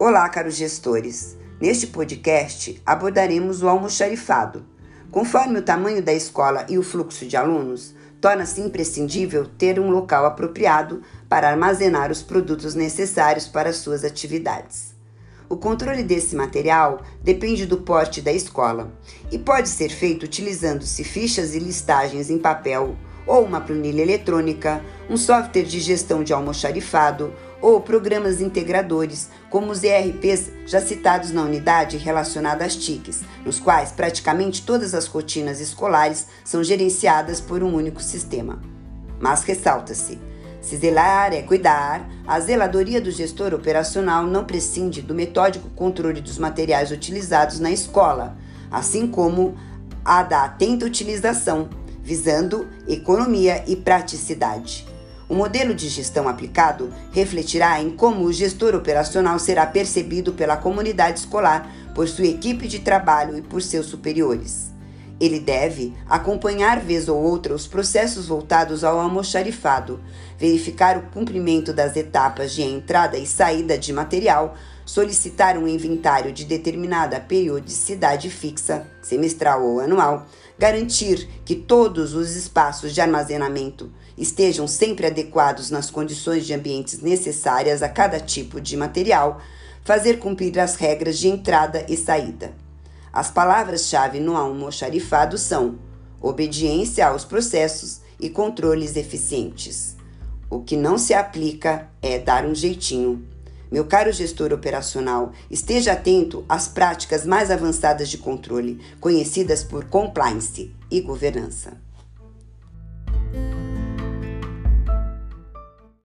Olá, caros gestores. Neste podcast abordaremos o almoxarifado. Conforme o tamanho da escola e o fluxo de alunos, torna-se imprescindível ter um local apropriado para armazenar os produtos necessários para suas atividades. O controle desse material depende do porte da escola e pode ser feito utilizando-se fichas e listagens em papel ou uma planilha eletrônica, um software de gestão de almoxarifado ou programas integradores, como os ERPs já citados na unidade relacionada às TICs, nos quais praticamente todas as rotinas escolares são gerenciadas por um único sistema. Mas ressalta-se: se zelar é cuidar, a zeladoria do gestor operacional não prescinde do metódico controle dos materiais utilizados na escola, assim como a da atenta utilização, visando economia e praticidade. O modelo de gestão aplicado refletirá em como o gestor operacional será percebido pela comunidade escolar, por sua equipe de trabalho e por seus superiores. Ele deve acompanhar vez ou outra os processos voltados ao almoxarifado, verificar o cumprimento das etapas de entrada e saída de material, solicitar um inventário de determinada periodicidade fixa, semestral ou anual, garantir que todos os espaços de armazenamento estejam sempre adequados nas condições de ambientes necessárias a cada tipo de material, fazer cumprir as regras de entrada e saída. As palavras-chave no almoxarifado são obediência aos processos e controles eficientes. O que não se aplica é dar um jeitinho. Meu caro gestor operacional, esteja atento às práticas mais avançadas de controle, conhecidas por compliance e governança.